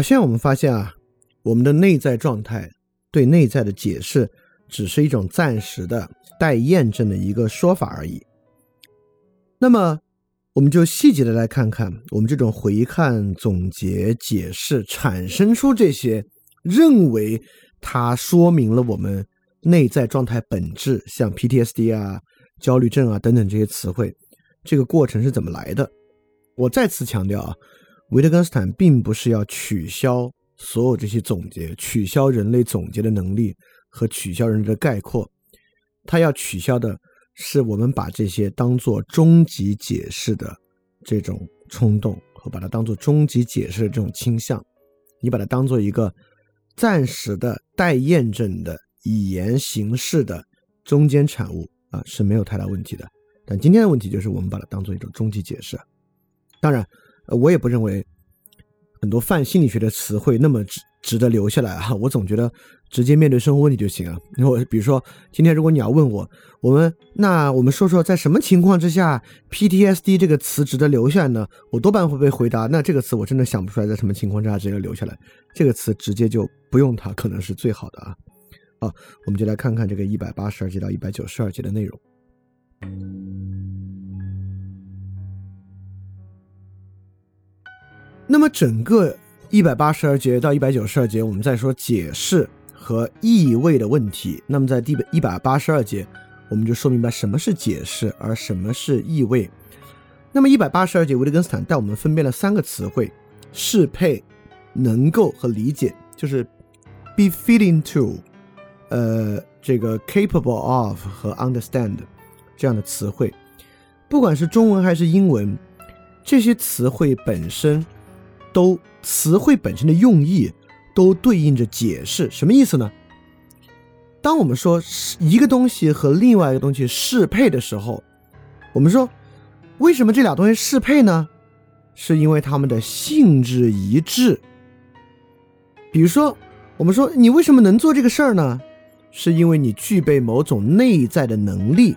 好，现在我们发现啊，我们的内在状态对内在的解释，只是一种暂时的、待验证的一个说法而已。那么，我们就细节的来看看，我们这种回看、总结、解释，产生出这些认为它说明了我们内在状态本质，像 PTSD 啊、焦虑症啊等等这些词汇，这个过程是怎么来的？我再次强调啊。维特根斯坦并不是要取消所有这些总结，取消人类总结的能力和取消人的概括，他要取消的是我们把这些当做终极解释的这种冲动和把它当做终极解释的这种倾向。你把它当做一个暂时的待验证的语言形式的中间产物啊是没有太大问题的。但今天的问题就是我们把它当做一种终极解释，当然。我也不认为很多泛心理学的词汇那么值值得留下来啊！我总觉得直接面对生活问题就行啊。因为比如说，今天如果你要问我，我们那我们说说在什么情况之下 PTSD 这个词值得留下来呢？我多半会被回答，那这个词我真的想不出来在什么情况之下值得留下来。这个词直接就不用它，可能是最好的啊。好，我们就来看看这个一百八十二节到一百九十二节的内容。那么整个一百八十二节到一百九十二节，我们在说解释和意味的问题。那么在第一百八十二节，我们就说明白什么是解释，而什么是意味。那么一百八十二节，维特根斯坦带我们分辨了三个词汇：适配、能够和理解，就是 be fitting to，呃，这个 capable of 和 understand 这样的词汇。不管是中文还是英文，这些词汇本身。都词汇本身的用意都对应着解释，什么意思呢？当我们说一个东西和另外一个东西适配的时候，我们说为什么这俩东西适配呢？是因为它们的性质一致。比如说，我们说你为什么能做这个事儿呢？是因为你具备某种内在的能力。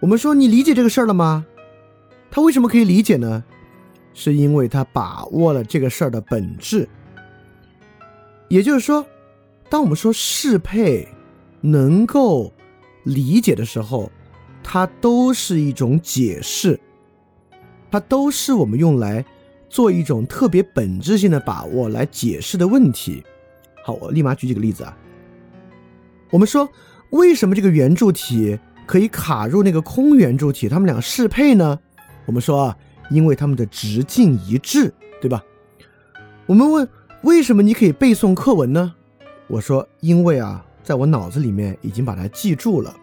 我们说你理解这个事儿了吗？他为什么可以理解呢？是因为他把握了这个事儿的本质，也就是说，当我们说适配能够理解的时候，它都是一种解释，它都是我们用来做一种特别本质性的把握来解释的问题。好，我立马举几个例子啊。我们说，为什么这个圆柱体可以卡入那个空圆柱体，它们俩适配呢？我们说啊。因为它们的直径一致，对吧？我们问为什么你可以背诵课文呢？我说因为啊，在我脑子里面已经把它记住了。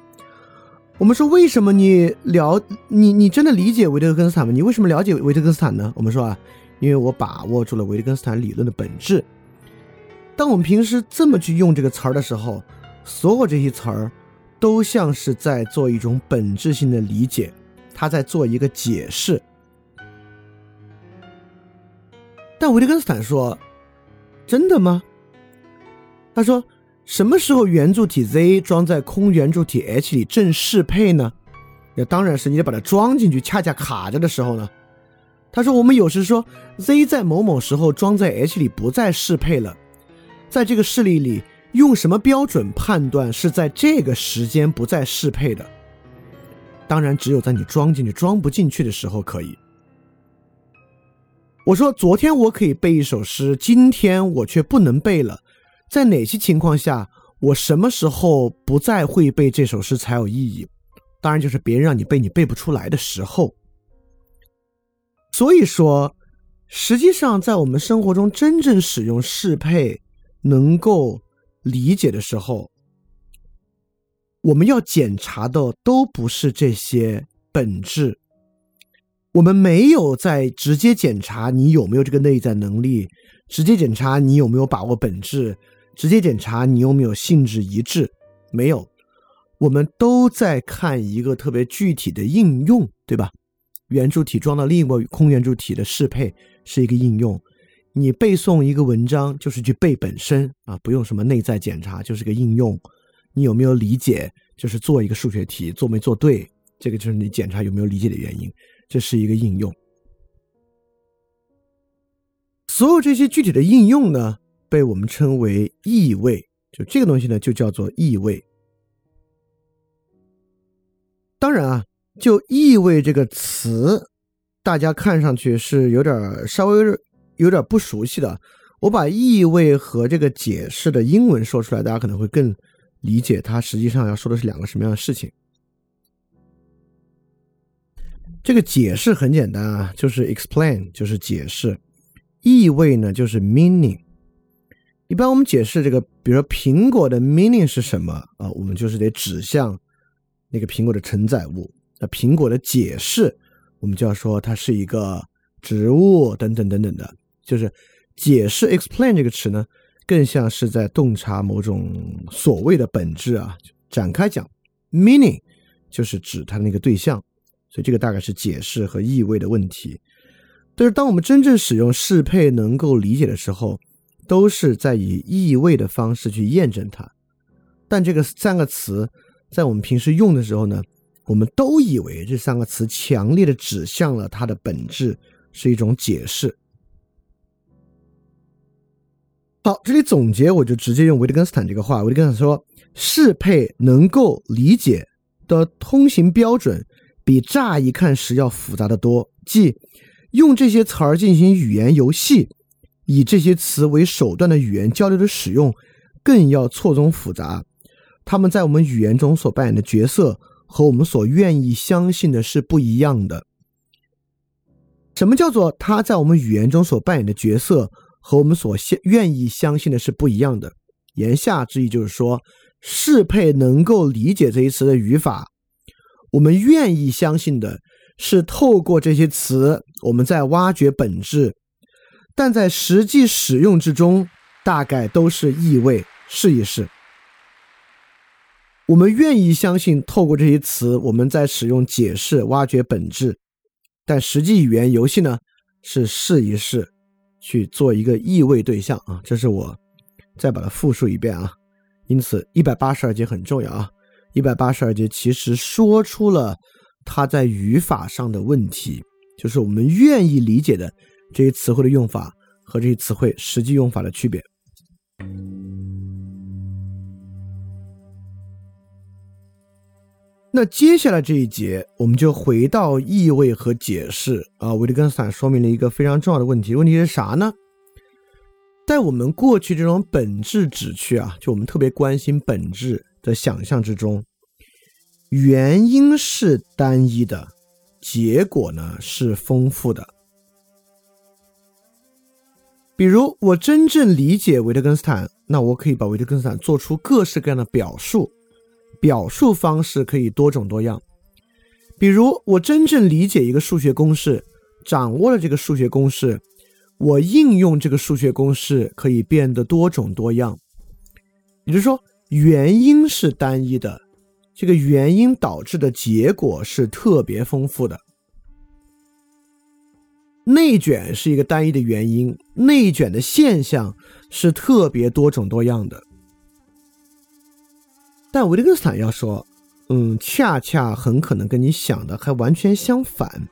我们说为什么你了你你真的理解维特根斯坦吗？你为什么了解维特根斯坦呢？我们说啊，因为我把握住了维特根斯坦理论的本质。当我们平时这么去用这个词儿的时候，所有这些词儿都像是在做一种本质性的理解，他在做一个解释。但维特根斯坦说：“真的吗？”他说：“什么时候圆柱体 Z 装在空圆柱体 H 里正适配呢？那当然是你得把它装进去，恰恰卡着的时候呢。”他说：“我们有时说 Z 在某某时候装在 H 里不再适配了，在这个事例里，用什么标准判断是在这个时间不再适配的？当然，只有在你装进去装不进去的时候可以。”我说，昨天我可以背一首诗，今天我却不能背了。在哪些情况下，我什么时候不再会背这首诗才有意义？当然，就是别人让你背，你背不出来的时候。所以说，实际上在我们生活中真正使用适配、能够理解的时候，我们要检查的都不是这些本质。我们没有在直接检查你有没有这个内在能力，直接检查你有没有把握本质，直接检查你有没有性质一致，没有。我们都在看一个特别具体的应用，对吧？圆柱体装到另一个空圆柱体的适配是一个应用。你背诵一个文章就是去背本身啊，不用什么内在检查，就是个应用。你有没有理解？就是做一个数学题做没做对，这个就是你检查有没有理解的原因。这是一个应用。所有这些具体的应用呢，被我们称为意味。就这个东西呢，就叫做意味。当然啊，就意味这个词，大家看上去是有点稍微有点不熟悉的。我把意味和这个解释的英文说出来，大家可能会更理解它实际上要说的是两个什么样的事情。这个解释很简单啊，就是 explain，就是解释。意味呢，就是 meaning。一般我们解释这个，比如说苹果的 meaning 是什么啊？我们就是得指向那个苹果的承载物。那苹果的解释，我们就要说它是一个植物等等等等的。就是解释 explain 这个词呢，更像是在洞察某种所谓的本质啊。展开讲，meaning 就是指它的那个对象。所以这个大概是解释和意味的问题。但是当我们真正使用适配能够理解的时候，都是在以意味的方式去验证它，但这个三个词在我们平时用的时候呢，我们都以为这三个词强烈的指向了它的本质是一种解释。好，这里总结我就直接用维特根斯坦这个话，维特根斯坦说，适配能够理解的通行标准比乍一看时要复杂的多，即用这些词儿进行语言游戏。以这些词为手段的语言交流的使用，更要错综复杂。他们在我们语言中所扮演的角色，和我们所愿意相信的是不一样的。什么叫做他在我们语言中所扮演的角色和我们所相愿意相信的是不一样的？言下之意就是说，适配能够理解这一词的语法，我们愿意相信的是透过这些词，我们在挖掘本质。但在实际使用之中，大概都是意味。试一试，我们愿意相信，透过这些词，我们在使用解释、挖掘本质。但实际语言游戏呢，是试一试，去做一个意味对象啊。这是我再把它复述一遍啊。因此，一百八十二节很重要啊。一百八十二节其实说出了它在语法上的问题，就是我们愿意理解的。这些词汇的用法和这些词汇实际用法的区别。那接下来这一节，我们就回到意味和解释啊。维特根斯坦说明了一个非常重要的问题，问题是啥呢？在我们过去这种本质指区啊，就我们特别关心本质的想象之中，原因是单一的，结果呢是丰富的。比如，我真正理解维特根斯坦，那我可以把维特根斯坦做出各式各样的表述，表述方式可以多种多样。比如，我真正理解一个数学公式，掌握了这个数学公式，我应用这个数学公式可以变得多种多样。也就是说，原因是单一的，这个原因导致的结果是特别丰富的。内卷是一个单一的原因，内卷的现象是特别多种多样的。但维特根斯坦要说，嗯，恰恰很可能跟你想的还完全相反。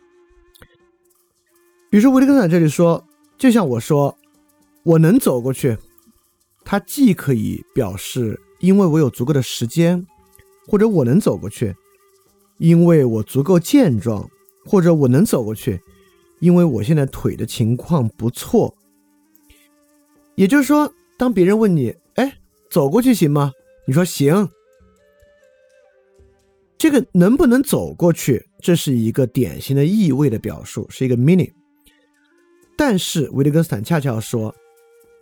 比如说，维特根斯坦这里说，就像我说，我能走过去，它既可以表示因为我有足够的时间，或者我能走过去，因为我足够健壮，或者我能走过去。因为我现在腿的情况不错，也就是说，当别人问你“哎，走过去行吗？”你说“行”，这个能不能走过去，这是一个典型的意味的表述，是一个 meaning。但是维特根斯坦恰恰说，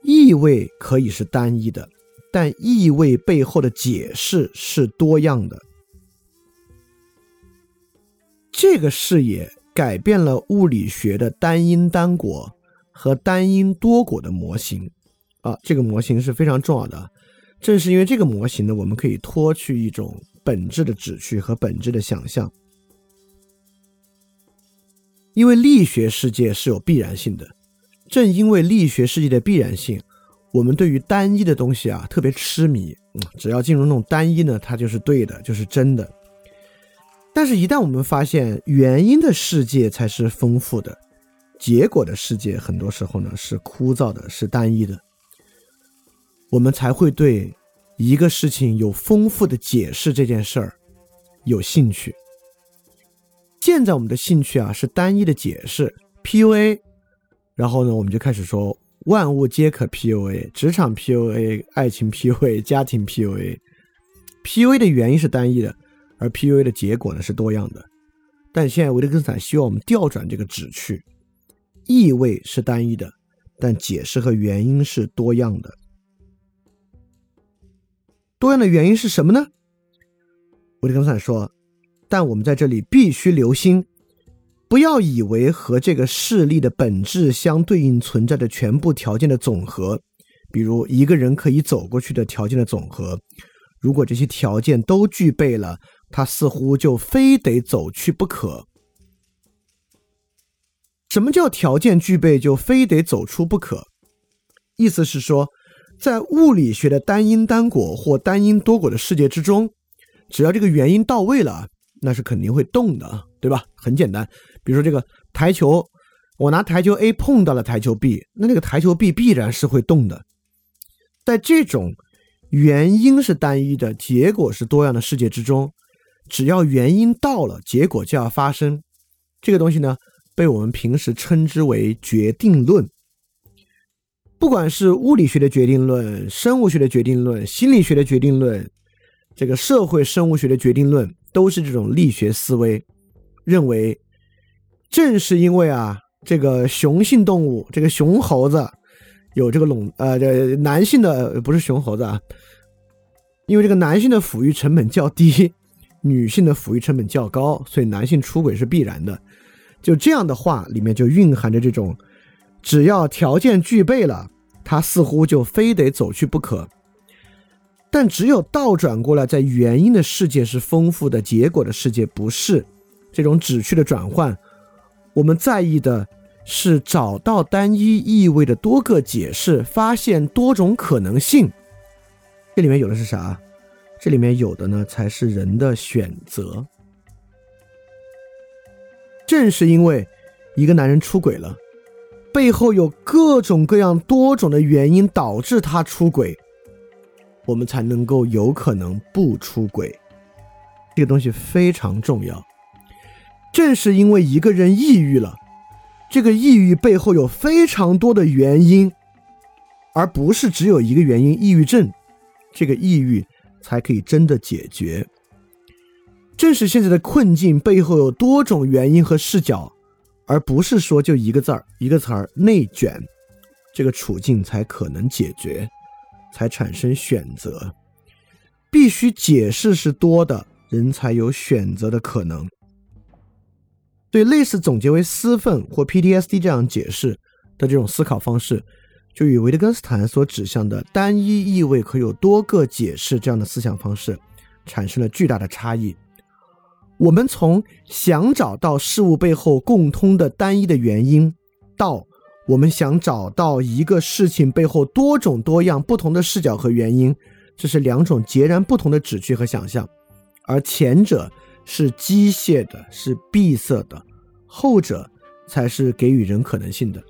意味可以是单一的，但意味背后的解释是多样的。这个视野。改变了物理学的单因单果和单因多果的模型，啊，这个模型是非常重要的。正是因为这个模型呢，我们可以脱去一种本质的旨趣和本质的想象。因为力学世界是有必然性的，正因为力学世界的必然性，我们对于单一的东西啊特别痴迷。只要进入那种单一呢，它就是对的，就是真的。但是，一旦我们发现原因的世界才是丰富的，结果的世界，很多时候呢是枯燥的，是单一的。我们才会对一个事情有丰富的解释这件事儿有兴趣。现在我们的兴趣啊是单一的解释 PUA，然后呢，我们就开始说万物皆可 PUA，职场 PUA，爱情 PUA，家庭 PUA。PUA 的原因是单一的，而 PUA 的结果呢是多样的。但现在维特根斯坦希望我们调转这个旨趣，意味是单一的，但解释和原因是多样的。多样的原因是什么呢？维特根斯坦说：“但我们在这里必须留心，不要以为和这个事例的本质相对应存在的全部条件的总和，比如一个人可以走过去的条件的总和。”如果这些条件都具备了，他似乎就非得走去不可。什么叫条件具备就非得走出不可？意思是说，在物理学的单因单果或单因多果的世界之中，只要这个原因到位了，那是肯定会动的，对吧？很简单，比如说这个台球，我拿台球 A 碰到了台球 B，那这个台球 B 必然是会动的。在这种原因是单一的，结果是多样的世界之中，只要原因到了，结果就要发生。这个东西呢，被我们平时称之为决定论。不管是物理学的决定论、生物学的决定论、心理学的决定论，这个社会生物学的决定论，都是这种力学思维，认为正是因为啊，这个雄性动物，这个雄猴子。有这个笼呃，这男性的不是熊猴子啊，因为这个男性的抚育成本较低，女性的抚育成本较高，所以男性出轨是必然的。就这样的话，里面就蕴含着这种，只要条件具备了，他似乎就非得走去不可。但只有倒转过来，在原因的世界是丰富的，结果的世界不是。这种旨趣的转换，我们在意的。是找到单一意味的多个解释，发现多种可能性。这里面有的是啥？这里面有的呢，才是人的选择。正是因为一个男人出轨了，背后有各种各样多种的原因导致他出轨，我们才能够有可能不出轨。这个东西非常重要。正是因为一个人抑郁了。这个抑郁背后有非常多的原因，而不是只有一个原因——抑郁症。这个抑郁才可以真的解决。正是现在的困境背后有多种原因和视角，而不是说就一个字儿、一个词儿“内卷”，这个处境才可能解决，才产生选择。必须解释是多的人才有选择的可能。对类似总结为私愤或 PTSD 这样解释的这种思考方式，就与维特根斯坦所指向的单一意味可有多个解释这样的思想方式产生了巨大的差异。我们从想找到事物背后共通的单一的原因，到我们想找到一个事情背后多种多样不同的视角和原因，这是两种截然不同的旨趣和想象，而前者。是机械的，是闭塞的，后者才是给予人可能性的。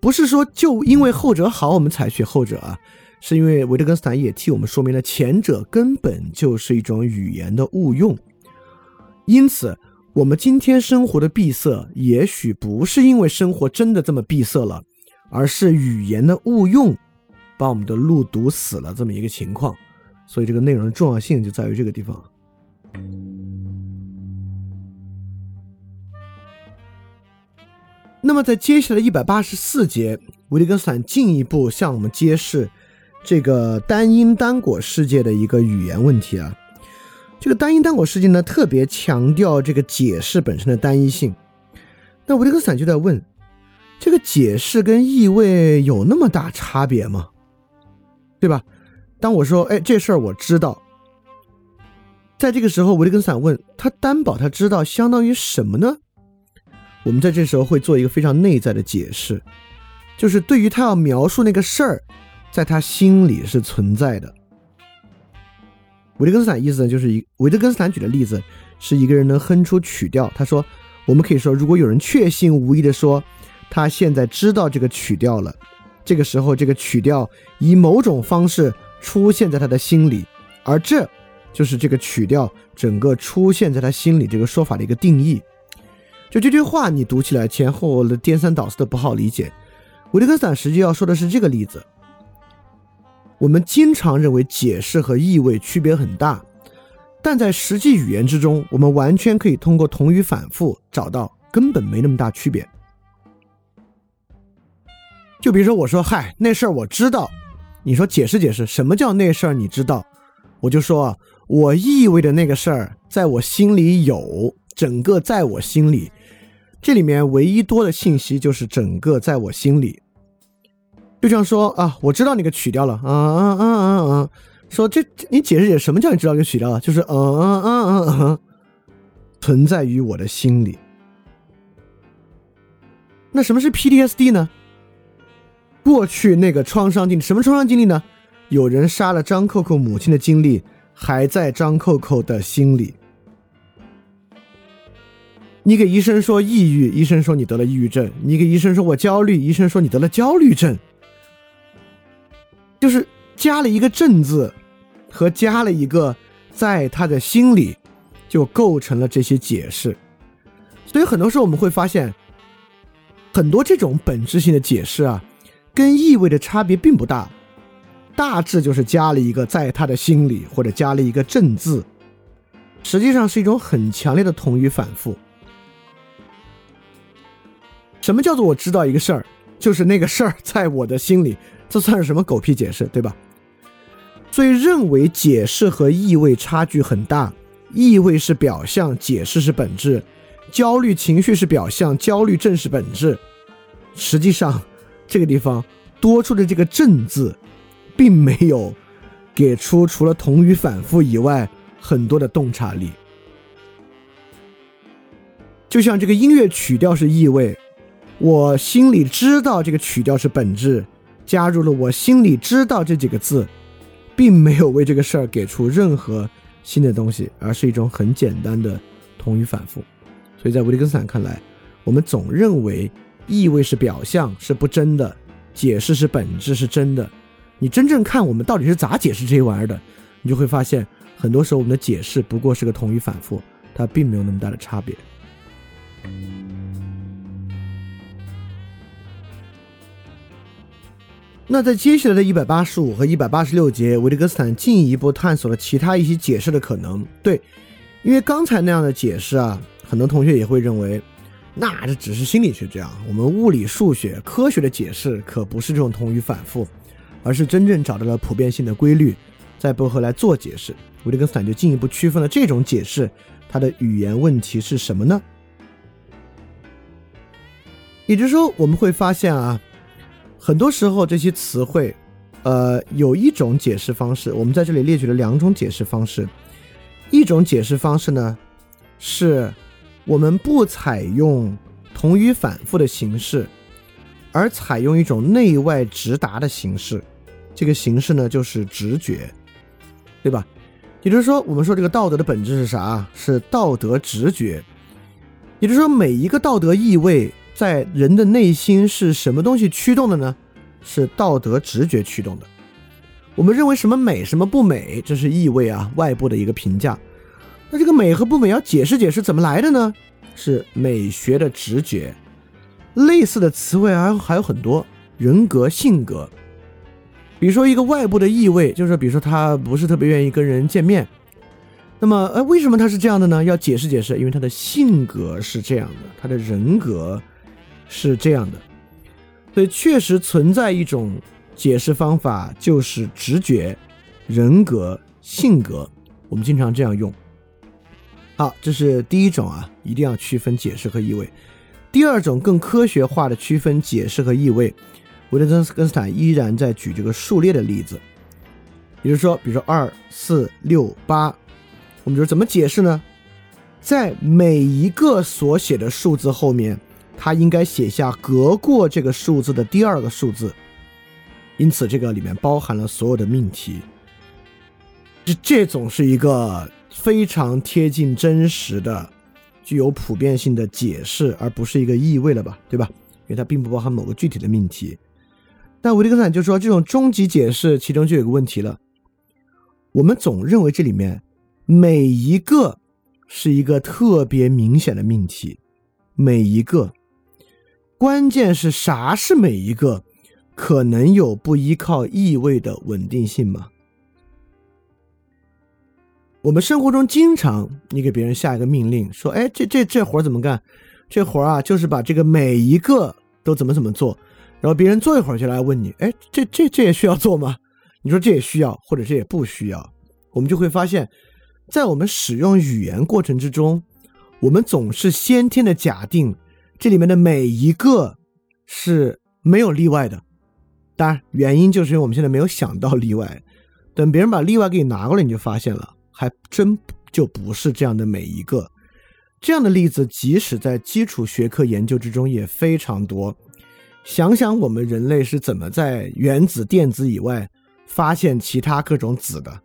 不是说就因为后者好，我们采取后者啊，是因为维特根斯坦也替我们说明了前者根本就是一种语言的误用。因此，我们今天生活的闭塞，也许不是因为生活真的这么闭塞了，而是语言的误用把我们的路堵死了这么一个情况。所以，这个内容的重要性就在于这个地方。那么，在接下来一百八十四节，维利根斯坦进一步向我们揭示这个单因单果世界的一个语言问题啊。这个单因单果世界呢，特别强调这个解释本身的单一性。那维利根斯坦就在问：这个解释跟意味有那么大差别吗？对吧？当我说：“哎，这事儿我知道。”在这个时候，维利根斯坦问他担保他知道相当于什么呢？我们在这时候会做一个非常内在的解释，就是对于他要描述那个事儿，在他心里是存在的。维特根斯坦意思呢，就是一维特根斯坦举的例子是一个人能哼出曲调。他说，我们可以说，如果有人确信无疑的说，他现在知道这个曲调了，这个时候这个曲调以某种方式出现在他的心里，而这就是这个曲调整个出现在他心里这个说法的一个定义。就这句话，你读起来前后的颠三倒四的不好理解。维特根斯坦实际要说的是这个例子。我们经常认为解释和意味区别很大，但在实际语言之中，我们完全可以通过同语反复找到根本没那么大区别。就比如说，我说“嗨，那事儿我知道”，你说解释解释，什么叫那事儿你知道？我就说，我意味的那个事儿，在我心里有，整个在我心里，这里面唯一多的信息就是整个在我心里。就像说啊，我知道那个取掉了，啊啊啊啊啊！说这你解释解释，什么叫你知道就取掉了？就是嗯嗯嗯嗯嗯，存在于我的心里。那什么是 PTSD 呢？过去那个创伤经历，什么创伤经历呢？有人杀了张扣扣母亲的经历，还在张扣扣的心里。你给医生说抑郁，医生说你得了抑郁症；你给医生说我焦虑，医生说你得了焦虑症。就是加了一个“症”字，和加了一个在他的心里，就构成了这些解释。所以很多时候我们会发现，很多这种本质性的解释啊。跟意味的差别并不大，大致就是加了一个在他的心里，或者加了一个正字，实际上是一种很强烈的同语反复。什么叫做我知道一个事儿，就是那个事儿在我的心里，这算是什么狗屁解释，对吧？所以认为解释和意味差距很大，意味是表象，解释是本质，焦虑情绪是表象，焦虑正是本质，实际上。这个地方多出的这个“正”字，并没有给出除了同语反复以外很多的洞察力。就像这个音乐曲调是意味，我心里知道这个曲调是本质，加入了我心里知道这几个字，并没有为这个事儿给出任何新的东西，而是一种很简单的同语反复。所以在维特根斯坦看来，我们总认为。意味是表象，是不真的；解释是本质，是真的。你真正看我们到底是咋解释这些玩意儿的，你就会发现，很多时候我们的解释不过是个同语反复，它并没有那么大的差别。那在接下来的一百八十五和一百八十六节，维特根斯坦进一步探索了其他一些解释的可能。对，因为刚才那样的解释啊，很多同学也会认为。那这只是心理学这样，我们物理、数学、科学的解释可不是这种同语反复，而是真正找到了普遍性的规律，在背后来做解释。维特根斯坦就进一步区分了这种解释它的语言问题是什么呢？也就是说，我们会发现啊，很多时候这些词汇，呃，有一种解释方式，我们在这里列举了两种解释方式，一种解释方式呢是。我们不采用同语反复的形式，而采用一种内外直达的形式。这个形式呢，就是直觉，对吧？也就是说，我们说这个道德的本质是啥？是道德直觉。也就是说，每一个道德意味在人的内心是什么东西驱动的呢？是道德直觉驱动的。我们认为什么美，什么不美，这是意味啊，外部的一个评价。那这个美和不美要解释解释怎么来的呢？是美学的直觉，类似的词汇还还有很多，人格性格，比如说一个外部的意味，就是比如说他不是特别愿意跟人见面，那么呃为什么他是这样的呢？要解释解释，因为他的性格是这样的，他的人格是这样的，所以确实存在一种解释方法，就是直觉、人格、性格，我们经常这样用。好，这是第一种啊，一定要区分解释和意味。第二种更科学化的区分解释和意味，维特根斯坦依然在举这个数列的例子，也就是说，比如说二、四、六、八，我们说怎么解释呢？在每一个所写的数字后面，他应该写下隔过这个数字的第二个数字，因此这个里面包含了所有的命题。这这种是一个。非常贴近真实的、具有普遍性的解释，而不是一个意味了吧？对吧？因为它并不包含某个具体的命题。但维特根斯坦就说，这种终极解释其中就有个问题了。我们总认为这里面每一个是一个特别明显的命题，每一个，关键是啥是每一个？可能有不依靠意味的稳定性吗？我们生活中经常，你给别人下一个命令，说：“哎，这这这活怎么干？这活啊，就是把这个每一个都怎么怎么做。”然后别人做一会儿就来问你：“哎，这这这也需要做吗？”你说这也需要，或者这也不需要。我们就会发现，在我们使用语言过程之中，我们总是先天的假定这里面的每一个是没有例外的。当然，原因就是因为我们现在没有想到例外。等别人把例外给你拿过来，你就发现了，还真就不是这样的每一个。这样的例子，即使在基础学科研究之中也非常多。想想我们人类是怎么在原子、电子以外发现其他各种子的，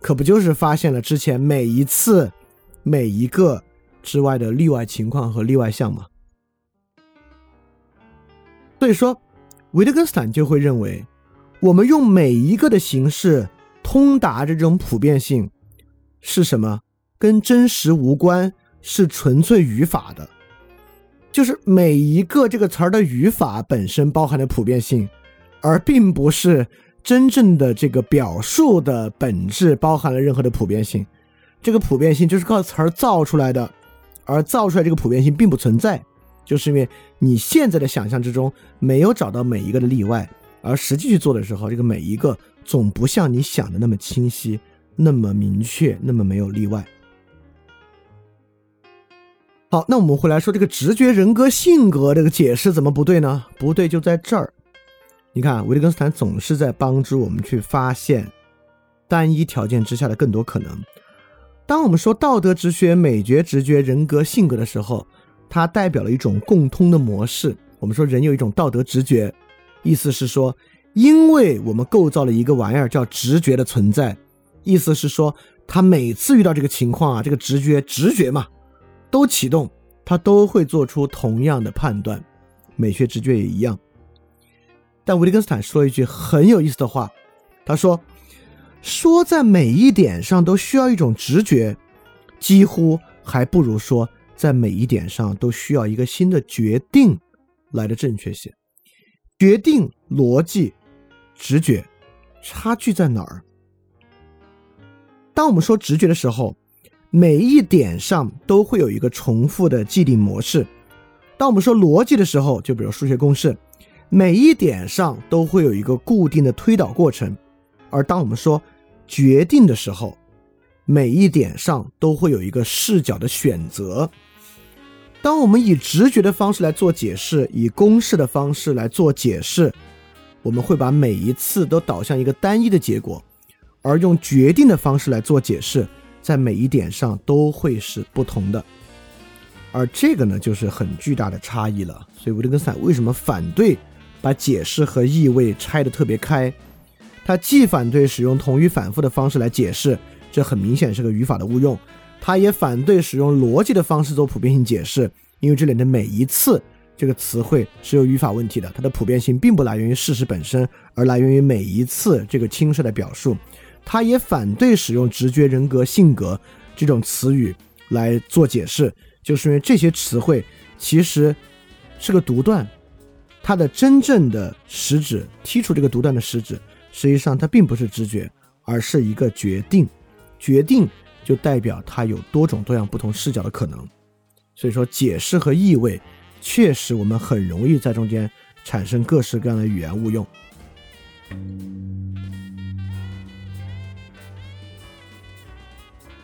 可不就是发现了之前每一次、每一个之外的例外情况和例外项吗？所以说。维特根斯坦就会认为，我们用每一个的形式通达这种普遍性是什么？跟真实无关，是纯粹语法的。就是每一个这个词儿的语法本身包含的普遍性，而并不是真正的这个表述的本质包含了任何的普遍性。这个普遍性就是靠词儿造出来的，而造出来这个普遍性并不存在。就是因为你现在的想象之中没有找到每一个的例外，而实际去做的时候，这个每一个总不像你想的那么清晰、那么明确、那么没有例外。好，那我们回来说这个直觉人格性格这个解释怎么不对呢？不对就在这儿。你看，维特根斯坦总是在帮助我们去发现单一条件之下的更多可能。当我们说道德直觉、美觉直觉、人格性格的时候。它代表了一种共通的模式。我们说人有一种道德直觉，意思是说，因为我们构造了一个玩意儿叫直觉的存在，意思是说，他每次遇到这个情况啊，这个直觉直觉嘛，都启动，他都会做出同样的判断。美学直觉也一样。但维特根斯坦说一句很有意思的话，他说：“说在每一点上都需要一种直觉，几乎还不如说。”在每一点上都需要一个新的决定来的正确些。决定、逻辑、直觉，差距在哪儿？当我们说直觉的时候，每一点上都会有一个重复的既定模式；当我们说逻辑的时候，就比如数学公式，每一点上都会有一个固定的推导过程；而当我们说决定的时候，每一点上都会有一个视角的选择。当我们以直觉的方式来做解释，以公式的方式来做解释，我们会把每一次都导向一个单一的结果；而用决定的方式来做解释，在每一点上都会是不同的。而这个呢，就是很巨大的差异了。所以维特根斯坦为什么反对把解释和意味拆得特别开？他既反对使用同语反复的方式来解释，这很明显是个语法的误用。他也反对使用逻辑的方式做普遍性解释，因为这里的每一次这个词汇是有语法问题的，它的普遍性并不来源于事实本身，而来源于每一次这个轻率的表述。他也反对使用直觉、人格、性格这种词语来做解释，就是因为这些词汇其实是个独断，它的真正的实质，剔除这个独断的实质，实际上它并不是直觉，而是一个决定，决定。就代表它有多种多样不同视角的可能，所以说解释和意味，确实我们很容易在中间产生各式各样的语言误用。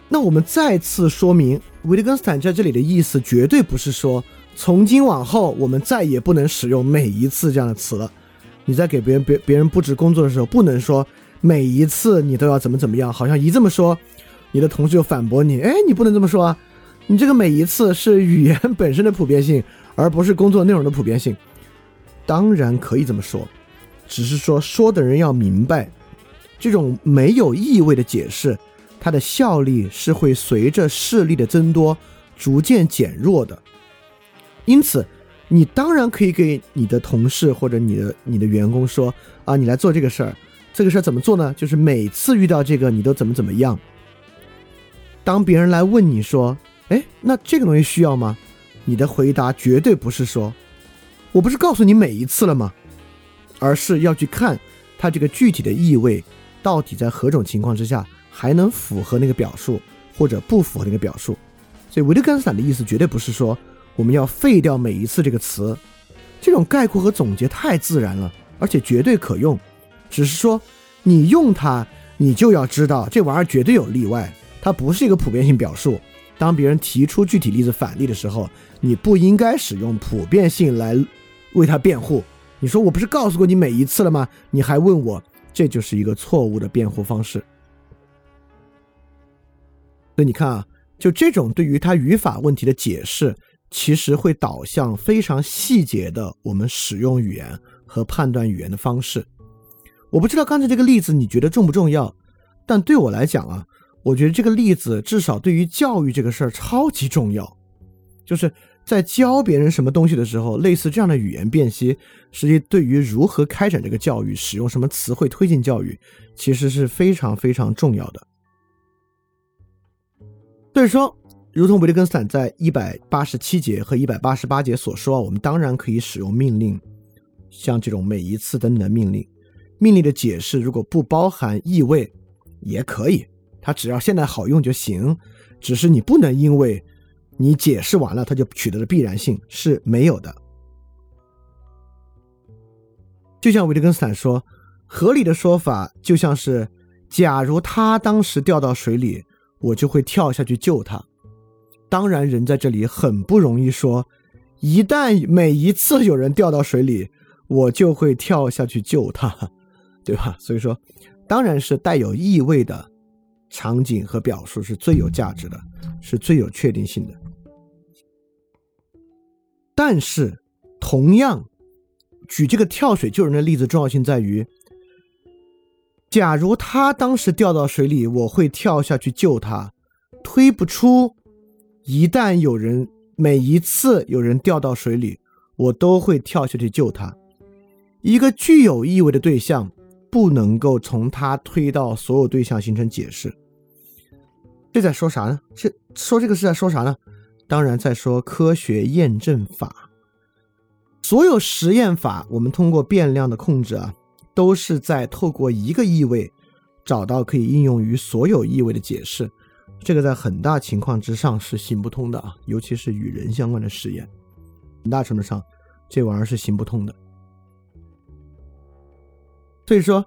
那我们再次说明，维特根斯坦在这里的意思绝对不是说从今往后我们再也不能使用每一次这样的词了。你在给别人别别人布置工作的时候，不能说每一次你都要怎么怎么样，好像一这么说。你的同事就反驳你，哎，你不能这么说啊！你这个每一次是语言本身的普遍性，而不是工作内容的普遍性。当然可以这么说，只是说说的人要明白，这种没有意味的解释，它的效力是会随着事例的增多逐渐减弱的。因此，你当然可以给你的同事或者你的你的员工说啊，你来做这个事儿，这个事儿怎么做呢？就是每次遇到这个你都怎么怎么样。当别人来问你说，哎，那这个东西需要吗？你的回答绝对不是说，我不是告诉你每一次了吗？而是要去看它这个具体的意味到底在何种情况之下还能符合那个表述，或者不符合那个表述。所以维特根斯坦的意思绝对不是说。我们要废掉“每一次”这个词，这种概括和总结太自然了，而且绝对可用。只是说，你用它，你就要知道这玩意儿绝对有例外，它不是一个普遍性表述。当别人提出具体例子反例的时候，你不应该使用普遍性来为他辩护。你说我不是告诉过你每一次了吗？你还问我，这就是一个错误的辩护方式。所以你看啊，就这种对于他语法问题的解释。其实会导向非常细节的我们使用语言和判断语言的方式。我不知道刚才这个例子你觉得重不重要，但对我来讲啊，我觉得这个例子至少对于教育这个事儿超级重要。就是在教别人什么东西的时候，类似这样的语言辨析，实际对于如何开展这个教育、使用什么词汇推进教育，其实是非常非常重要的。所以说。如同维特根斯坦在一百八十七节和一百八十八节所说，我们当然可以使用命令，像这种每一次等等的命令。命令的解释如果不包含意味，也可以，它只要现在好用就行。只是你不能因为你解释完了，它就取得了必然性是没有的。就像维特根斯坦说，合理的说法就像是：假如他当时掉到水里，我就会跳下去救他。当然，人在这里很不容易说，一旦每一次有人掉到水里，我就会跳下去救他，对吧？所以说，当然是带有意味的场景和表述是最有价值的，是最有确定性的。但是，同样，举这个跳水救人的例子重要性在于，假如他当时掉到水里，我会跳下去救他，推不出。一旦有人每一次有人掉到水里，我都会跳下去救他。一个具有意味的对象不能够从他推到所有对象形成解释。这在说啥呢？这说这个是在说啥呢？当然在说科学验证法。所有实验法，我们通过变量的控制啊，都是在透过一个意味找到可以应用于所有意味的解释。这个在很大情况之上是行不通的啊，尤其是与人相关的实验，很大程度上这玩意儿是行不通的。所以说，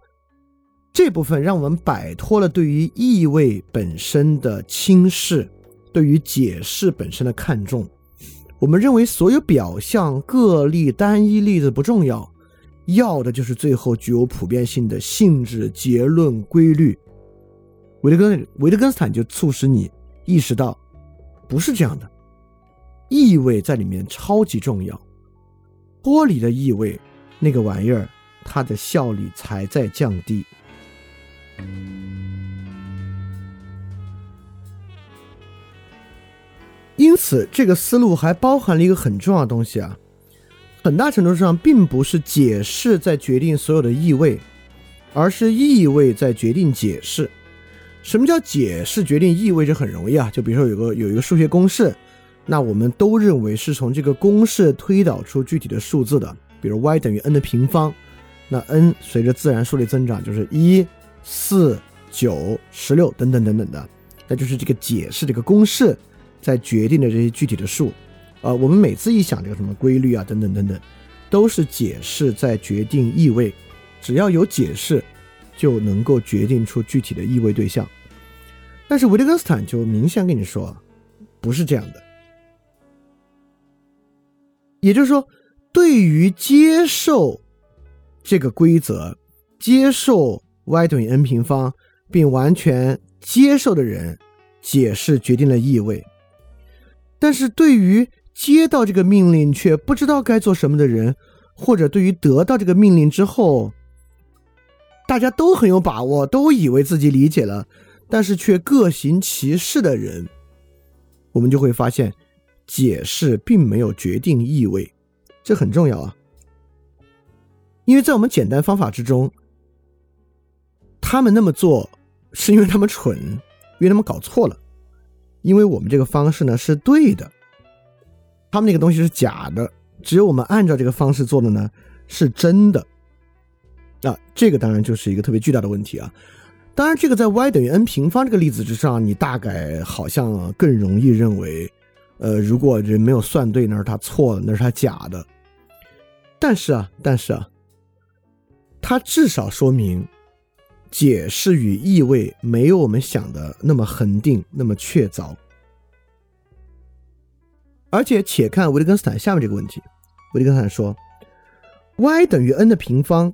这部分让我们摆脱了对于意味本身的轻视，对于解释本身的看重。我们认为所有表象、个例、单一例子不重要，要的就是最后具有普遍性的性质、结论、规律。维特根维特根斯坦就促使你意识到，不是这样的，意味在里面超级重要，脱离的意味，那个玩意儿它的效率才在降低。因此，这个思路还包含了一个很重要的东西啊，很大程度上并不是解释在决定所有的意味，而是意味在决定解释。什么叫解释决定意味？这很容易啊，就比如说有个有一个数学公式，那我们都认为是从这个公式推导出具体的数字的，比如 y 等于 n 的平方，那 n 随着自然数列增长就是一、四、九、十六等等等等的，那就是这个解释这个公式在决定的这些具体的数。呃，我们每次一想这个什么规律啊等等等等，都是解释在决定意味，只要有解释。就能够决定出具体的意味对象，但是维特根斯坦就明显跟你说，不是这样的。也就是说，对于接受这个规则、接受 y 等于 n 平方，并完全接受的人，解释决定了意味；但是对于接到这个命令却不知道该做什么的人，或者对于得到这个命令之后，大家都很有把握，都以为自己理解了，但是却各行其事的人，我们就会发现，解释并没有决定意味，这很重要啊。因为在我们简单方法之中，他们那么做是因为他们蠢，因为他们搞错了。因为我们这个方式呢是对的，他们那个东西是假的，只有我们按照这个方式做的呢是真的。啊，这个当然就是一个特别巨大的问题啊。当然，这个在 y 等于 n 平方这个例子之上，你大概好像更容易认为，呃，如果人没有算对，那是他错了，那是他假的。但是啊，但是啊。它至少说明，解释与意味没有我们想的那么恒定，那么确凿。而且，且看维特根斯坦下面这个问题：维特根斯坦说，y 等于 n 的平方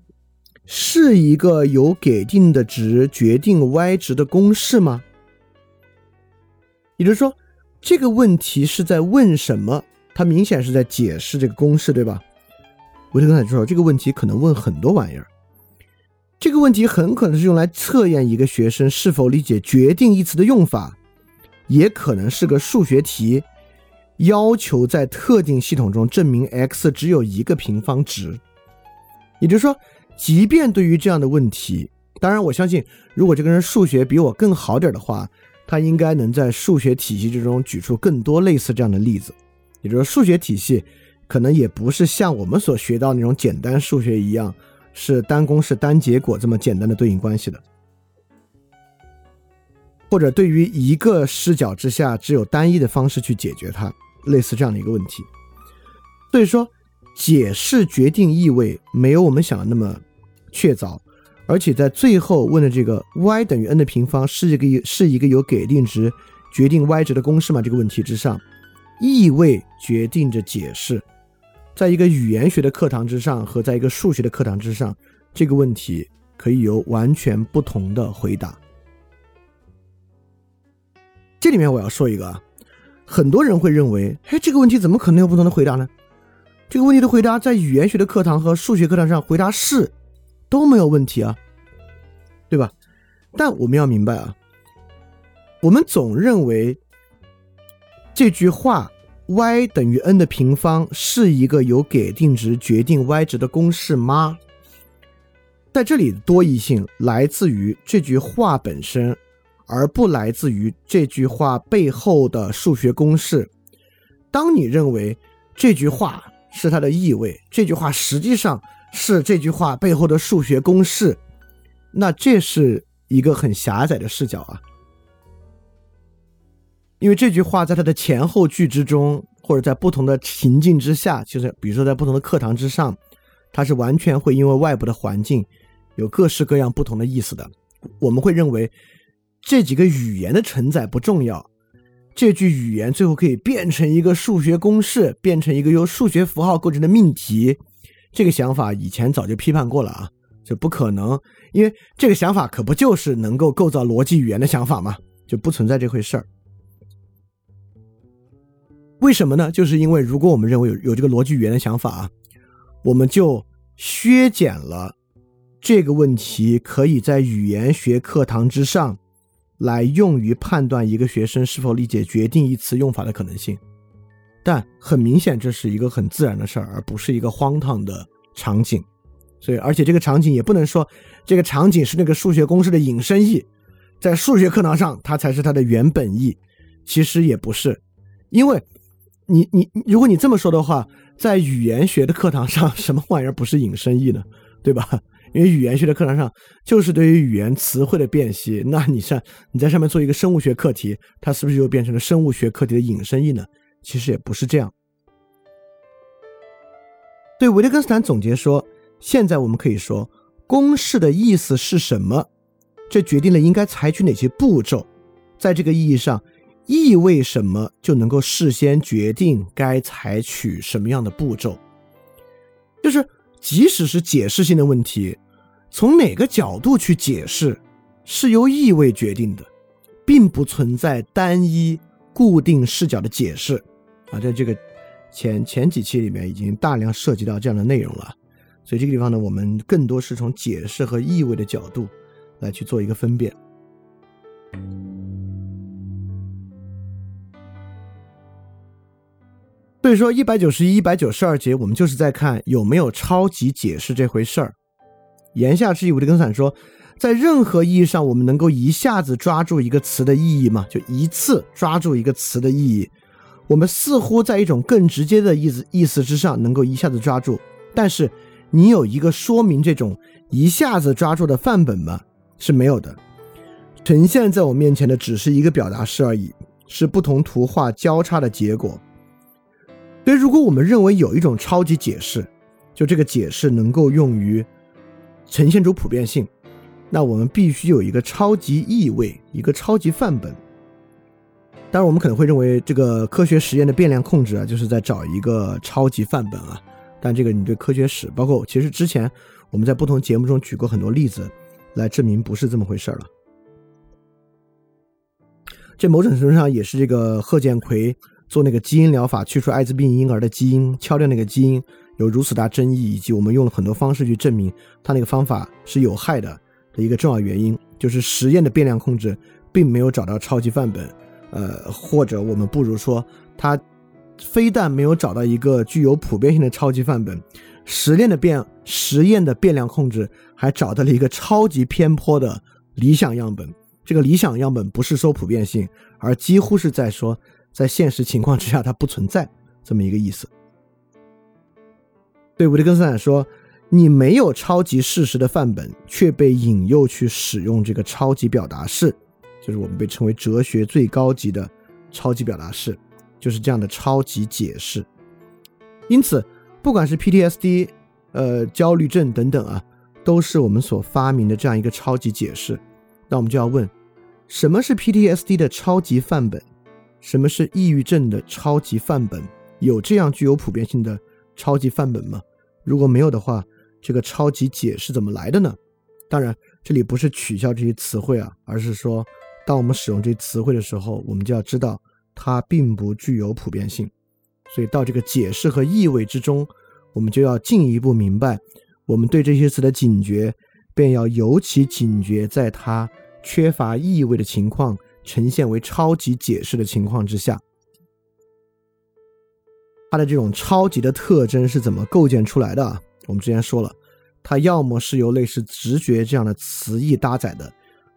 是一个由给定的值决定 y 值的公式吗？也就是说，这个问题是在问什么？它明显是在解释这个公式，对吧？维特根斯坦说，这个问题可能问很多玩意儿。这个问题很可能是用来测验一个学生是否理解“决定”一词的用法，也可能是个数学题，要求在特定系统中证明 x 只有一个平方值。也就是说，即便对于这样的问题，当然我相信，如果这个人数学比我更好点的话，他应该能在数学体系之中举出更多类似这样的例子。也就是说，数学体系可能也不是像我们所学到那种简单数学一样。是单公式单结果这么简单的对应关系的，或者对于一个视角之下只有单一的方式去解决它，类似这样的一个问题。所以说，解释决定意味没有我们想的那么确凿，而且在最后问的这个 y 等于 n 的平方是一个是一个有给定值决定 y 值的公式吗？这个问题之上，意味决定着解释。在一个语言学的课堂之上和在一个数学的课堂之上，这个问题可以有完全不同的回答。这里面我要说一个啊，很多人会认为，哎，这个问题怎么可能有不同的回答呢？这个问题的回答在语言学的课堂和数学课堂上回答是都没有问题啊，对吧？但我们要明白啊，我们总认为这句话。Y 等于 n 的平方是一个由给定值决定 y 值的公式吗？在这里，多义性来自于这句话本身，而不来自于这句话背后的数学公式。当你认为这句话是它的意味，这句话实际上是这句话背后的数学公式，那这是一个很狭窄的视角啊。因为这句话在它的前后句之中，或者在不同的情境之下，就是比如说在不同的课堂之上，它是完全会因为外部的环境有各式各样不同的意思的。我们会认为这几个语言的承载不重要，这句语言最后可以变成一个数学公式，变成一个由数学符号构成的命题。这个想法以前早就批判过了啊，这不可能，因为这个想法可不就是能够构造逻辑语言的想法吗？就不存在这回事儿。为什么呢？就是因为如果我们认为有有这个逻辑语言的想法啊，我们就削减了这个问题可以在语言学课堂之上来用于判断一个学生是否理解“决定”一词用法的可能性。但很明显，这是一个很自然的事儿，而不是一个荒唐的场景。所以，而且这个场景也不能说这个场景是那个数学公式的引申义，在数学课堂上它才是它的原本义。其实也不是，因为。你你，如果你这么说的话，在语言学的课堂上，什么玩意儿不是引申义呢？对吧？因为语言学的课堂上就是对于语言词汇的辨析。那你上你在上面做一个生物学课题，它是不是就变成了生物学课题的引申义呢？其实也不是这样。对维特根斯坦总结说，现在我们可以说，公式的意思是什么？这决定了应该采取哪些步骤。在这个意义上。意味什么就能够事先决定该采取什么样的步骤，就是即使是解释性的问题，从哪个角度去解释是由意味决定的，并不存在单一固定视角的解释啊，在这个前前几期里面已经大量涉及到这样的内容了，所以这个地方呢，我们更多是从解释和意味的角度来去做一个分辨。所以说，一百九十一、一百九十二节，我们就是在看有没有超级解释这回事儿。言下之意，维特根散说，在任何意义上，我们能够一下子抓住一个词的意义吗？就一次抓住一个词的意义，我们似乎在一种更直接的意思意思之上能够一下子抓住。但是，你有一个说明这种一下子抓住的范本吗？是没有的。呈现在我面前的只是一个表达式而已，是不同图画交叉的结果。所以，如果我们认为有一种超级解释，就这个解释能够用于呈现出普遍性，那我们必须有一个超级意味，一个超级范本。当然，我们可能会认为这个科学实验的变量控制啊，就是在找一个超级范本啊。但这个，你对科学史，包括其实之前我们在不同节目中举过很多例子，来证明不是这么回事了。这某种程度上也是这个贺建奎。做那个基因疗法去除艾滋病婴儿的基因，敲掉那个基因有如此大争议，以及我们用了很多方式去证明他那个方法是有害的的一个重要原因，就是实验的变量控制并没有找到超级范本，呃，或者我们不如说，他非但没有找到一个具有普遍性的超级范本，实验的变实验的变量控制还找到了一个超级偏颇的理想样本。这个理想样本不是说普遍性，而几乎是在说。在现实情况之下，它不存在这么一个意思。对维特根斯坦说：“你没有超级事实的范本，却被引诱去使用这个超级表达式，就是我们被称为哲学最高级的超级表达式，就是这样的超级解释。因此，不管是 PTSD、呃焦虑症等等啊，都是我们所发明的这样一个超级解释。那我们就要问：什么是 PTSD 的超级范本？”什么是抑郁症的超级范本？有这样具有普遍性的超级范本吗？如果没有的话，这个超级解释怎么来的呢？当然，这里不是取消这些词汇啊，而是说，当我们使用这些词汇的时候，我们就要知道它并不具有普遍性。所以到这个解释和意味之中，我们就要进一步明白，我们对这些词的警觉，便要尤其警觉，在它缺乏意味的情况。呈现为超级解释的情况之下，它的这种超级的特征是怎么构建出来的？我们之前说了，它要么是由类似直觉这样的词义搭载的，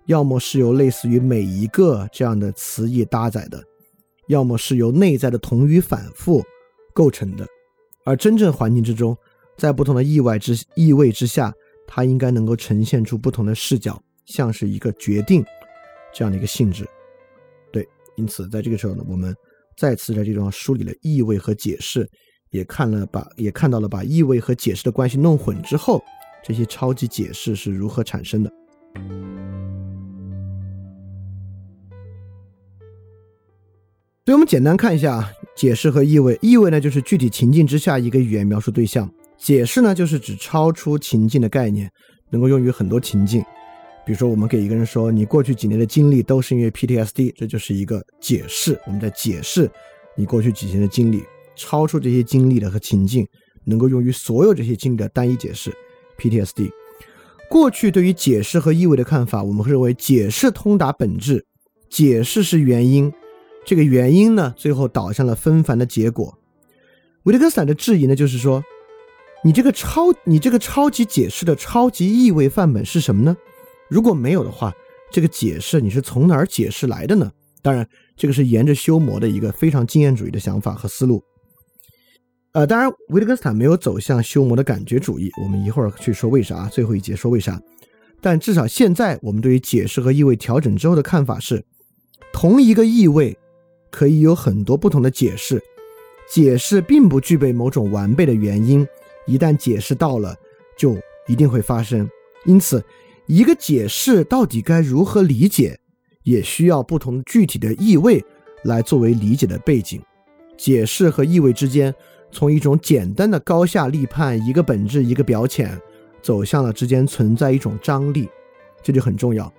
要么是由类似于每一个这样的词义搭载的，要么是由内在的同语反复构成的。而真正环境之中，在不同的意外之意味之下，它应该能够呈现出不同的视角，像是一个决定这样的一个性质。对因此，在这个时候呢，我们再次在这地方梳理了意味和解释，也看了把也看到了把意味和解释的关系弄混之后，这些超级解释是如何产生的。所以，我们简单看一下啊解释和意味。意味呢，就是具体情境之下一个语言描述对象；解释呢，就是指超出情境的概念，能够用于很多情境。比如说，我们给一个人说，你过去几年的经历都是因为 PTSD，这就是一个解释。我们在解释你过去几年的经历，超出这些经历的和情境，能够用于所有这些经历的单一解释。PTSD，过去对于解释和意味的看法，我们会认为解释通达本质，解释是原因，这个原因呢，最后导向了纷繁的结果。维特根斯坦的质疑呢，就是说，你这个超，你这个超级解释的超级意味范本是什么呢？如果没有的话，这个解释你是从哪儿解释来的呢？当然，这个是沿着修魔的一个非常经验主义的想法和思路。呃，当然，维特根斯坦没有走向修魔的感觉主义，我们一会儿去说为啥，最后一节说为啥。但至少现在我们对于解释和意味调整之后的看法是，同一个意味可以有很多不同的解释，解释并不具备某种完备的原因，一旦解释到了，就一定会发生。因此。一个解释到底该如何理解，也需要不同具体的意味来作为理解的背景。解释和意味之间，从一种简单的高下立判，一个本质一个表浅，走向了之间存在一种张力，这就很重要。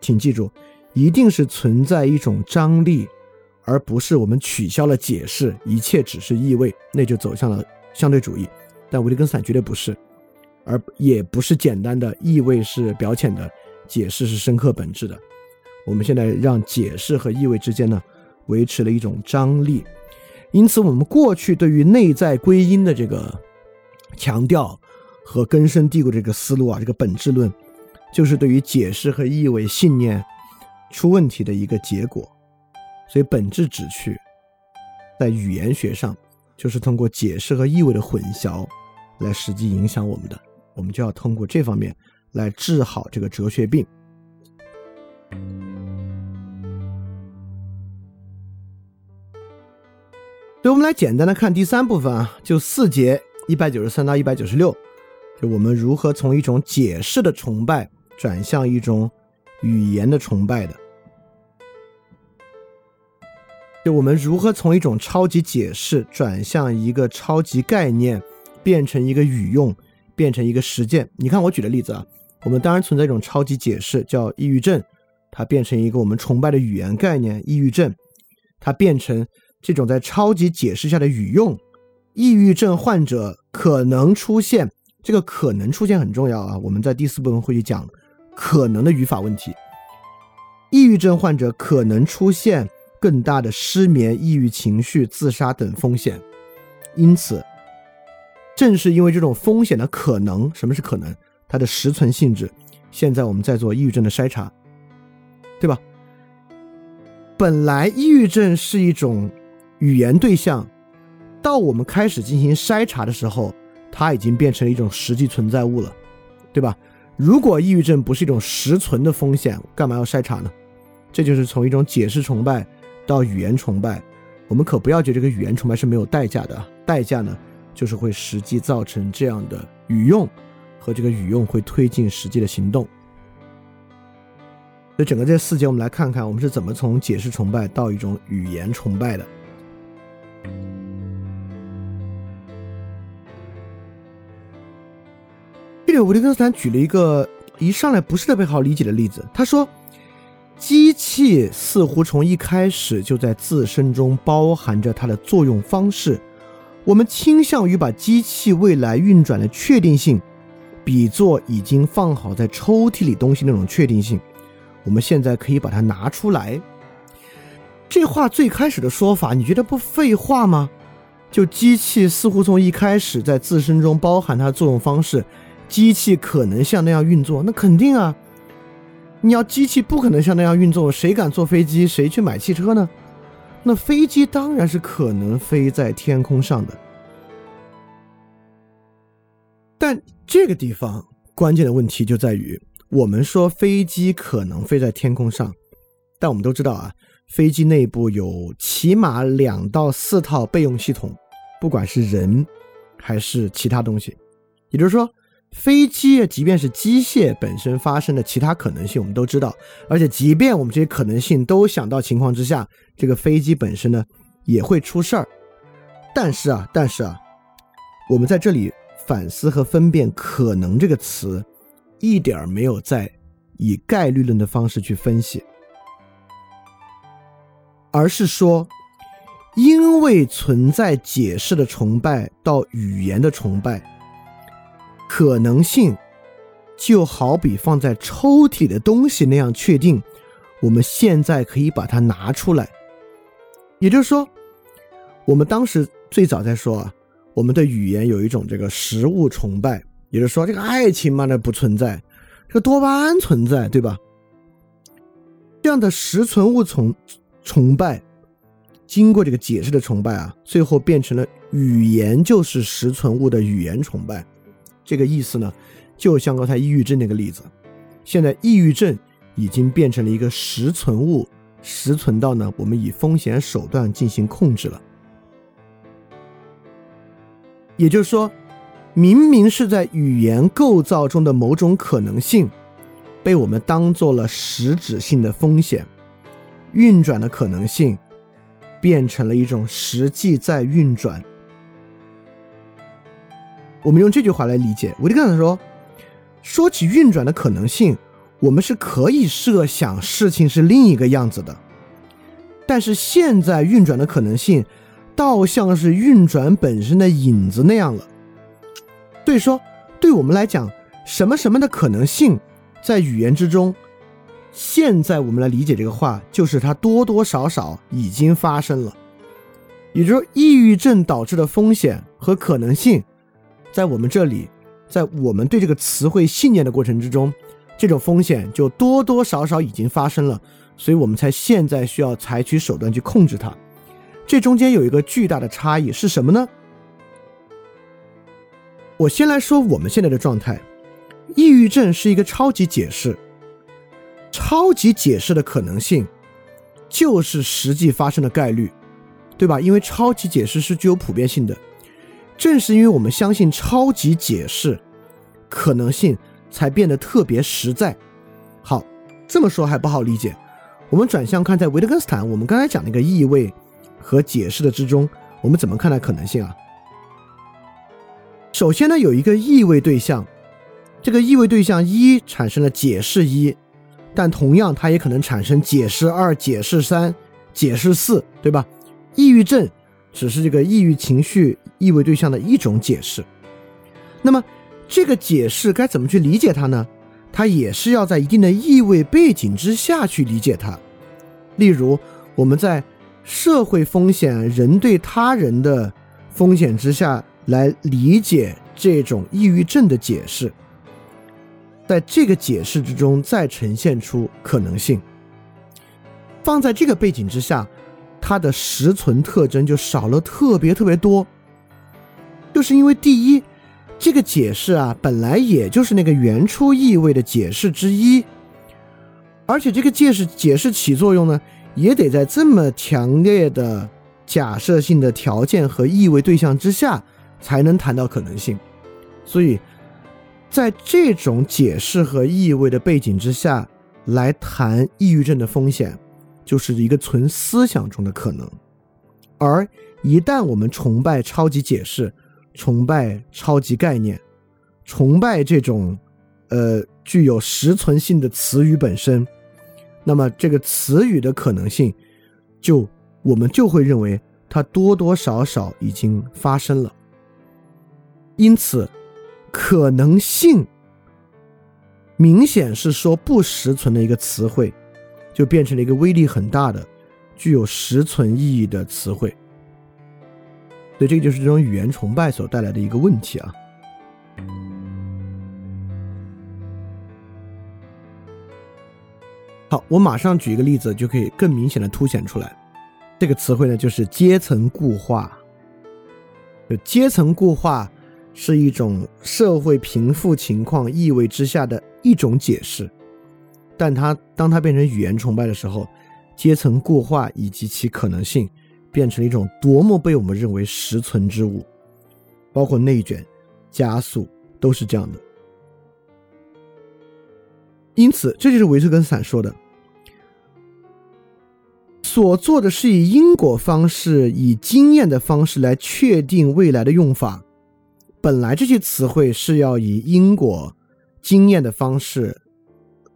请记住，一定是存在一种张力，而不是我们取消了解释，一切只是意味，那就走向了相对主义。但维特根斯坦绝对不是。而也不是简单的意味是表浅的，解释是深刻本质的。我们现在让解释和意味之间呢，维持了一种张力。因此，我们过去对于内在归因的这个强调和根深蒂固这个思路啊，这个本质论，就是对于解释和意味信念出问题的一个结果。所以，本质旨趣在语言学上，就是通过解释和意味的混淆来实际影响我们的。我们就要通过这方面来治好这个哲学病。所以，我们来简单的看第三部分啊，就四节一百九十三到一百九十六，就我们如何从一种解释的崇拜转向一种语言的崇拜的。就我们如何从一种超级解释转向一个超级概念，变成一个语用，变成一个实践。你看我举的例子啊，我们当然存在一种超级解释，叫抑郁症，它变成一个我们崇拜的语言概念，抑郁症，它变成。这种在超级解释下的语用，抑郁症患者可能出现，这个可能出现很重要啊。我们在第四部分会去讲可能的语法问题。抑郁症患者可能出现更大的失眠、抑郁情绪、自杀等风险。因此，正是因为这种风险的可能，什么是可能？它的实存性质。现在我们在做抑郁症的筛查，对吧？本来抑郁症是一种。语言对象，到我们开始进行筛查的时候，它已经变成了一种实际存在物了，对吧？如果抑郁症不是一种实存的风险，干嘛要筛查呢？这就是从一种解释崇拜到语言崇拜。我们可不要觉得这个语言崇拜是没有代价的，代价呢，就是会实际造成这样的语用，和这个语用会推进实际的行动。所以整个这四节，我们来看看我们是怎么从解释崇拜到一种语言崇拜的。这里，维特根斯坦举了一个一上来不是特别好理解的例子。他说，机器似乎从一开始就在自身中包含着它的作用方式。我们倾向于把机器未来运转的确定性，比作已经放好在抽屉里东西那种确定性。我们现在可以把它拿出来。这话最开始的说法，你觉得不废话吗？就机器似乎从一开始在自身中包含它的作用方式，机器可能像那样运作，那肯定啊。你要机器不可能像那样运作，谁敢坐飞机？谁去买汽车呢？那飞机当然是可能飞在天空上的。但这个地方关键的问题就在于，我们说飞机可能飞在天空上，但我们都知道啊。飞机内部有起码两到四套备用系统，不管是人还是其他东西。也就是说，飞机即便是机械本身发生的其他可能性，我们都知道。而且，即便我们这些可能性都想到情况之下，这个飞机本身呢也会出事儿。但是啊，但是啊，我们在这里反思和分辨“可能”这个词，一点儿没有在以概率论的方式去分析。而是说，因为存在解释的崇拜到语言的崇拜，可能性就好比放在抽屉的东西那样确定。我们现在可以把它拿出来，也就是说，我们当时最早在说啊，我们对语言有一种这个实物崇拜，也就是说，这个爱情嘛，那不存在，这个多巴胺存在，对吧？这样的实存物崇。崇拜，经过这个解释的崇拜啊，最后变成了语言就是实存物的语言崇拜。这个意思呢，就像刚才抑郁症那个例子，现在抑郁症已经变成了一个实存物，实存到呢，我们以风险手段进行控制了。也就是说，明明是在语言构造中的某种可能性，被我们当做了实质性的风险。运转的可能性变成了一种实际在运转。我们用这句话来理解，维特根斯坦说：“说起运转的可能性，我们是可以设想事情是另一个样子的。但是现在运转的可能性，倒像是运转本身的影子那样了。所以说，对我们来讲，什么什么的可能性，在语言之中。”现在我们来理解这个话，就是它多多少少已经发生了。也就是说，抑郁症导致的风险和可能性，在我们这里，在我们对这个词汇信念的过程之中，这种风险就多多少少已经发生了，所以我们才现在需要采取手段去控制它。这中间有一个巨大的差异是什么呢？我先来说我们现在的状态，抑郁症是一个超级解释，超级解释的可能性就是实际发生的概率，对吧？因为超级解释是具有普遍性的，正是因为我们相信超级解释，可能性才变得特别实在。好，这么说还不好理解，我们转向看，在维特根斯坦，我们刚才讲那个意味和解释的之中，我们怎么看待可能性啊？首先呢，有一个意味对象，这个意味对象一产生了解释一，但同样它也可能产生解释二、解释三、解释四，对吧？抑郁症只是这个抑郁情绪意味对象的一种解释。那么这个解释该怎么去理解它呢？它也是要在一定的意味背景之下去理解它。例如，我们在社会风险、人对他人的风险之下。来理解这种抑郁症的解释，在这个解释之中再呈现出可能性。放在这个背景之下，它的实存特征就少了特别特别多。就是因为第一，这个解释啊本来也就是那个原初意味的解释之一，而且这个解释解释起作用呢，也得在这么强烈的假设性的条件和意味对象之下。才能谈到可能性，所以在这种解释和意味的背景之下来谈抑郁症的风险，就是一个纯思想中的可能。而一旦我们崇拜超级解释，崇拜超级概念，崇拜这种呃具有实存性的词语本身，那么这个词语的可能性，就我们就会认为它多多少少已经发生了。因此，可能性明显是说不实存的一个词汇，就变成了一个威力很大的、具有实存意义的词汇。所以，这个就是这种语言崇拜所带来的一个问题啊。好，我马上举一个例子，就可以更明显的凸显出来。这个词汇呢，就是阶层固化。就阶层固化。是一种社会贫富情况意味之下的一种解释，但它当它变成语言崇拜的时候，阶层固化以及其可能性变成了一种多么被我们认为实存之物，包括内卷、加速都是这样的。因此，这就是维特根斯坦说的：所做的是以因果方式、以经验的方式来确定未来的用法。本来这些词汇是要以因果经验的方式，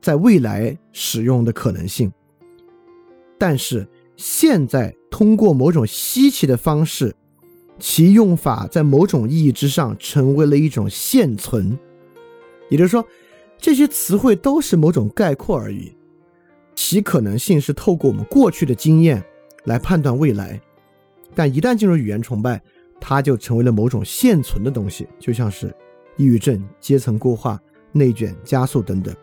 在未来使用的可能性，但是现在通过某种稀奇的方式，其用法在某种意义之上成为了一种现存。也就是说，这些词汇都是某种概括而已，其可能性是透过我们过去的经验来判断未来，但一旦进入语言崇拜。它就成为了某种现存的东西，就像是抑郁症、阶层固化、内卷、加速等等。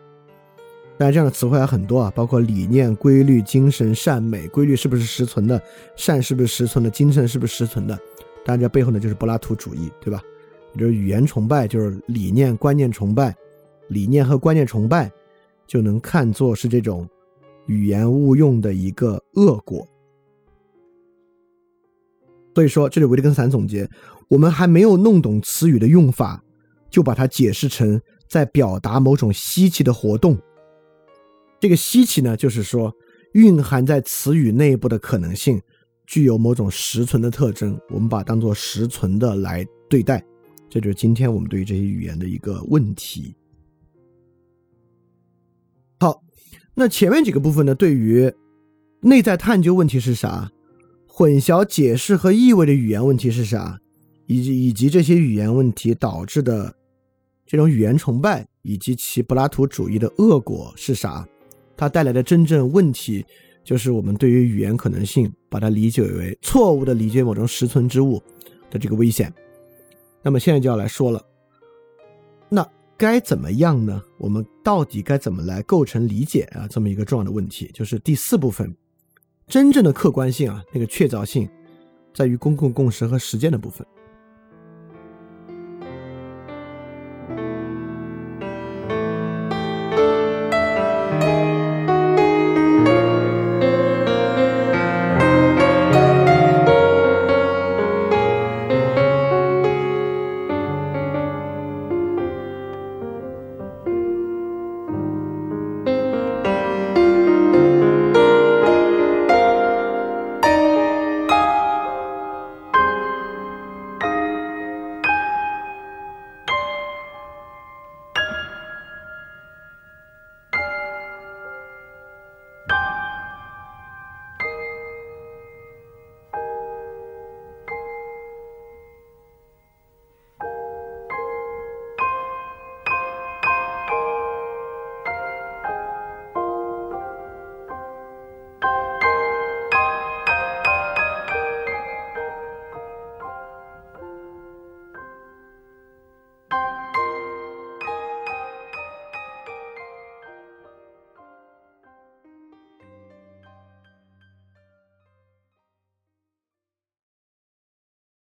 当然，这样的词汇还很多啊，包括理念、规律、精神、善美。规律是不是实存的？善是不是实存的？精神是不是实存的？当然，这背后呢就是柏拉图主义，对吧？就是语言崇拜，就是理念观念崇拜。理念和观念崇拜就能看作是这种语言误用的一个恶果。所以说，这里维特根斯坦总结：我们还没有弄懂词语的用法，就把它解释成在表达某种稀奇的活动。这个稀奇呢，就是说蕴含在词语内部的可能性具有某种实存的特征，我们把它当做实存的来对待。这就是今天我们对于这些语言的一个问题。好，那前面几个部分呢，对于内在探究问题是啥？混淆解释和意味的语言问题是啥？以及以及这些语言问题导致的这种语言崇拜以及其柏拉图主义的恶果是啥？它带来的真正问题就是我们对于语言可能性把它理解为错误的理解某种实存之物的这个危险。那么现在就要来说了，那该怎么样呢？我们到底该怎么来构成理解啊？这么一个重要的问题，就是第四部分，真正的客观性啊，那个确凿性，在于公共共识和实践的部分。